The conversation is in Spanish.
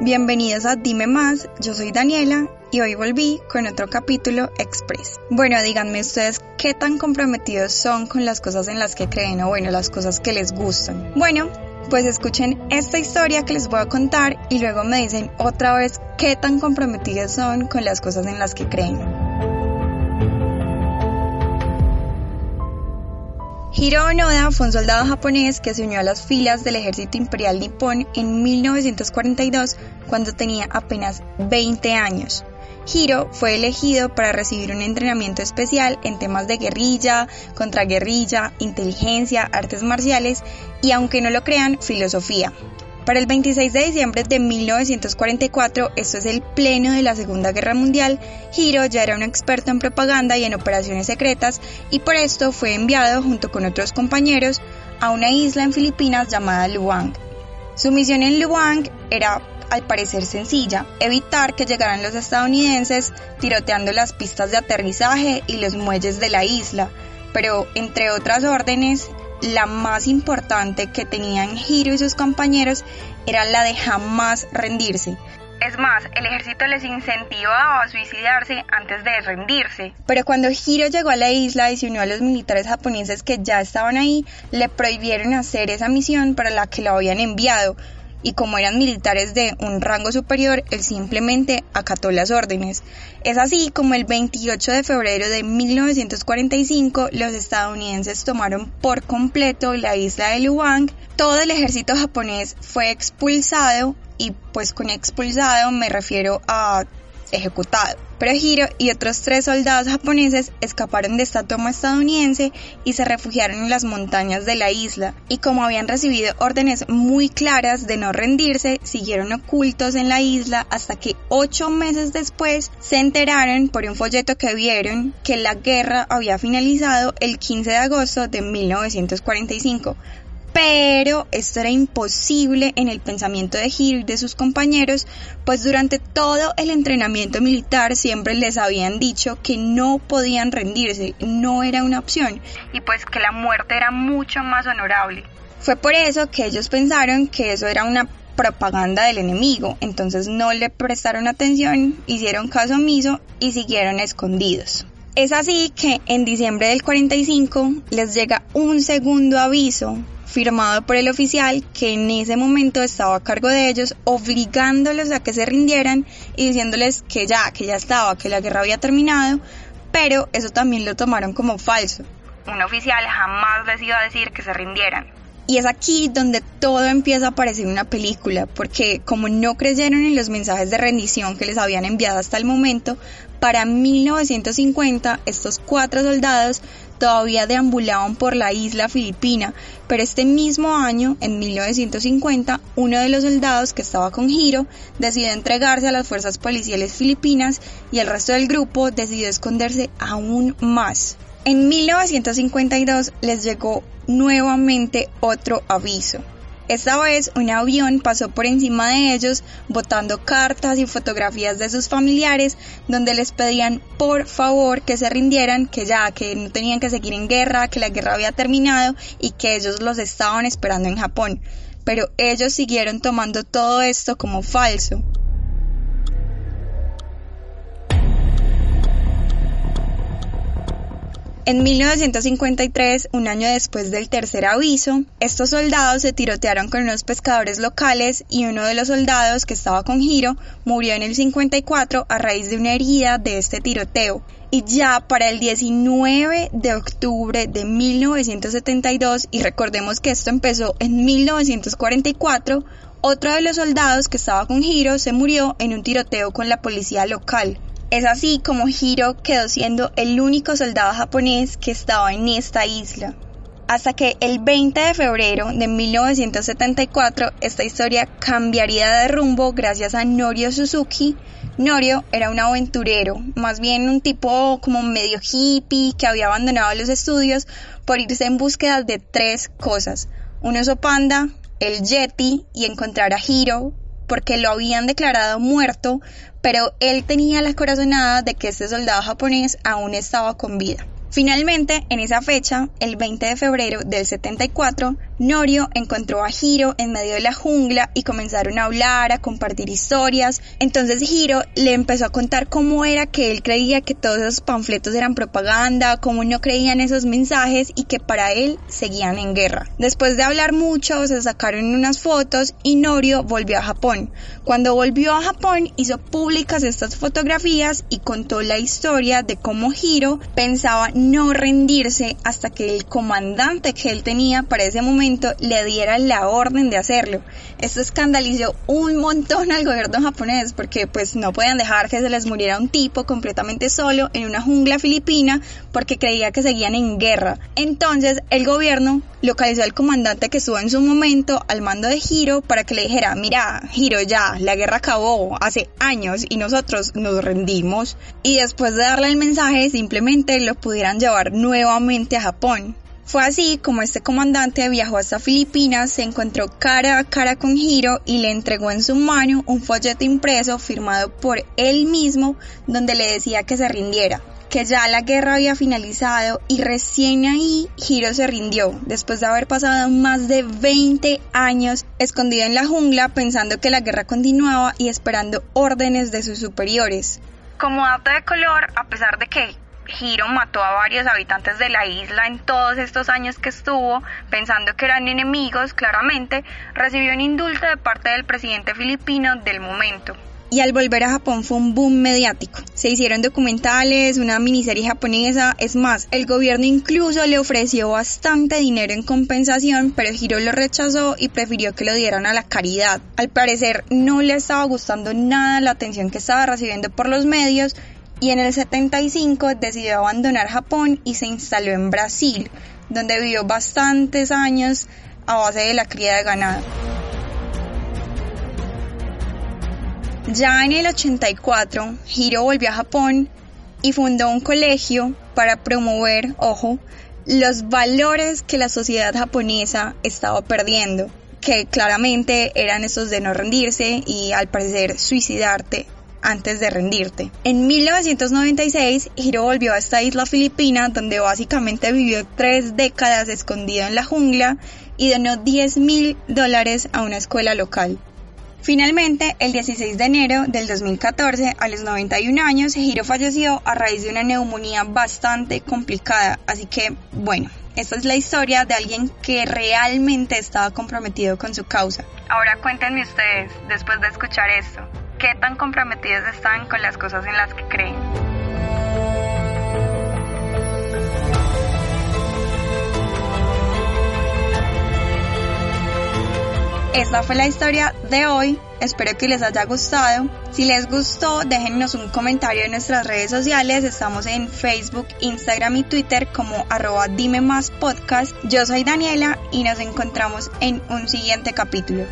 Bienvenidos a Dime Más, yo soy Daniela y hoy volví con otro capítulo express. Bueno, díganme ustedes qué tan comprometidos son con las cosas en las que creen o bueno, las cosas que les gustan. Bueno, pues escuchen esta historia que les voy a contar y luego me dicen otra vez qué tan comprometidos son con las cosas en las que creen. Hiro Onoda fue un soldado japonés que se unió a las filas del ejército imperial nipón en 1942 cuando tenía apenas 20 años. Hiro fue elegido para recibir un entrenamiento especial en temas de guerrilla, contraguerrilla, inteligencia, artes marciales y, aunque no lo crean, filosofía. Para el 26 de diciembre de 1944, esto es el pleno de la Segunda Guerra Mundial, Hiro ya era un experto en propaganda y en operaciones secretas y por esto fue enviado junto con otros compañeros a una isla en Filipinas llamada Luang. Su misión en Luang era al parecer sencilla, evitar que llegaran los estadounidenses tiroteando las pistas de aterrizaje y los muelles de la isla, pero entre otras órdenes, la más importante que tenían Hiro y sus compañeros era la de jamás rendirse. Es más, el ejército les incentivaba a suicidarse antes de rendirse. Pero cuando Hiro llegó a la isla y se unió a los militares japoneses que ya estaban ahí, le prohibieron hacer esa misión para la que lo habían enviado, y como eran militares de un rango superior, él simplemente acató las órdenes. Es así como el 28 de febrero de 1945 los estadounidenses tomaron por completo la isla de Luang, todo el ejército japonés fue expulsado y pues con expulsado me refiero a ejecutado. Pero Hiro y otros tres soldados japoneses escaparon de esta toma estadounidense y se refugiaron en las montañas de la isla, y como habían recibido órdenes muy claras de no rendirse, siguieron ocultos en la isla hasta que ocho meses después se enteraron por un folleto que vieron que la guerra había finalizado el 15 de agosto de 1945, pero esto era imposible en el pensamiento de Hiro y de sus compañeros, pues durante todo el entrenamiento militar siempre les habían dicho que no podían rendirse, no era una opción, y pues que la muerte era mucho más honorable. Fue por eso que ellos pensaron que eso era una propaganda del enemigo, entonces no le prestaron atención, hicieron caso omiso y siguieron escondidos. Es así que en diciembre del 45 les llega un segundo aviso firmado por el oficial que en ese momento estaba a cargo de ellos, obligándolos a que se rindieran y diciéndoles que ya, que ya estaba, que la guerra había terminado, pero eso también lo tomaron como falso. Un oficial jamás les iba a decir que se rindieran. Y es aquí donde todo empieza a parecer una película, porque como no creyeron en los mensajes de rendición que les habían enviado hasta el momento, para 1950 estos cuatro soldados todavía deambulaban por la isla filipina, pero este mismo año, en 1950, uno de los soldados que estaba con Hiro decidió entregarse a las fuerzas policiales filipinas y el resto del grupo decidió esconderse aún más. En 1952 les llegó nuevamente otro aviso. Esta vez un avión pasó por encima de ellos botando cartas y fotografías de sus familiares donde les pedían por favor que se rindieran, que ya, que no tenían que seguir en guerra, que la guerra había terminado y que ellos los estaban esperando en Japón. Pero ellos siguieron tomando todo esto como falso. En 1953, un año después del tercer aviso, estos soldados se tirotearon con unos pescadores locales y uno de los soldados que estaba con Hiro murió en el 54 a raíz de una herida de este tiroteo. Y ya para el 19 de octubre de 1972, y recordemos que esto empezó en 1944, otro de los soldados que estaba con Hiro se murió en un tiroteo con la policía local. Es así como Hiro quedó siendo el único soldado japonés que estaba en esta isla. Hasta que el 20 de febrero de 1974 esta historia cambiaría de rumbo gracias a Norio Suzuki. Norio era un aventurero, más bien un tipo como medio hippie que había abandonado los estudios por irse en búsqueda de tres cosas. Un oso panda, el Yeti y encontrar a Hiro porque lo habían declarado muerto, pero él tenía la corazonada de que este soldado japonés aún estaba con vida. Finalmente, en esa fecha, el 20 de febrero del 74, Norio encontró a Hiro en medio de la jungla y comenzaron a hablar, a compartir historias. Entonces Hiro le empezó a contar cómo era que él creía que todos esos panfletos eran propaganda, cómo no creían esos mensajes y que para él seguían en guerra. Después de hablar mucho, se sacaron unas fotos y Norio volvió a Japón. Cuando volvió a Japón hizo públicas estas fotografías y contó la historia de cómo Hiro pensaba no rendirse hasta que el comandante que él tenía para ese momento le diera la orden de hacerlo. Esto escandalizó un montón al gobierno japonés porque pues no podían dejar que se les muriera un tipo completamente solo en una jungla filipina porque creía que seguían en guerra. Entonces el gobierno localizó al comandante que estuvo en su momento al mando de Hiro para que le dijera, mira, Hiro ya, la guerra acabó hace años y nosotros nos rendimos. Y después de darle el mensaje simplemente lo llevar nuevamente a Japón. Fue así como este comandante viajó hasta Filipinas, se encontró cara a cara con Hiro y le entregó en su mano un folleto impreso firmado por él mismo donde le decía que se rindiera, que ya la guerra había finalizado y recién ahí Hiro se rindió, después de haber pasado más de 20 años escondido en la jungla pensando que la guerra continuaba y esperando órdenes de sus superiores. Como dato de color, a pesar de que Hiro mató a varios habitantes de la isla en todos estos años que estuvo, pensando que eran enemigos, claramente, recibió un indulto de parte del presidente filipino del momento. Y al volver a Japón fue un boom mediático. Se hicieron documentales, una miniserie japonesa, es más, el gobierno incluso le ofreció bastante dinero en compensación, pero Hiro lo rechazó y prefirió que lo dieran a la caridad. Al parecer no le estaba gustando nada la atención que estaba recibiendo por los medios y en el 75 decidió abandonar Japón y se instaló en Brasil, donde vivió bastantes años a base de la cría de ganado. Ya en el 84, Hiro volvió a Japón y fundó un colegio para promover, ojo, los valores que la sociedad japonesa estaba perdiendo, que claramente eran esos de no rendirse y al parecer suicidarte antes de rendirte. En 1996, Hiro volvió a esta isla filipina donde básicamente vivió tres décadas escondido en la jungla y donó 10 mil dólares a una escuela local. Finalmente, el 16 de enero del 2014, a los 91 años, Hiro falleció a raíz de una neumonía bastante complicada. Así que, bueno, esta es la historia de alguien que realmente estaba comprometido con su causa. Ahora cuéntenme ustedes, después de escuchar esto, qué tan comprometidos están con las cosas en las que creen. Esta fue la historia de hoy. Espero que les haya gustado. Si les gustó, déjennos un comentario en nuestras redes sociales. Estamos en Facebook, Instagram y Twitter como arroba dime más podcast. Yo soy Daniela y nos encontramos en un siguiente capítulo.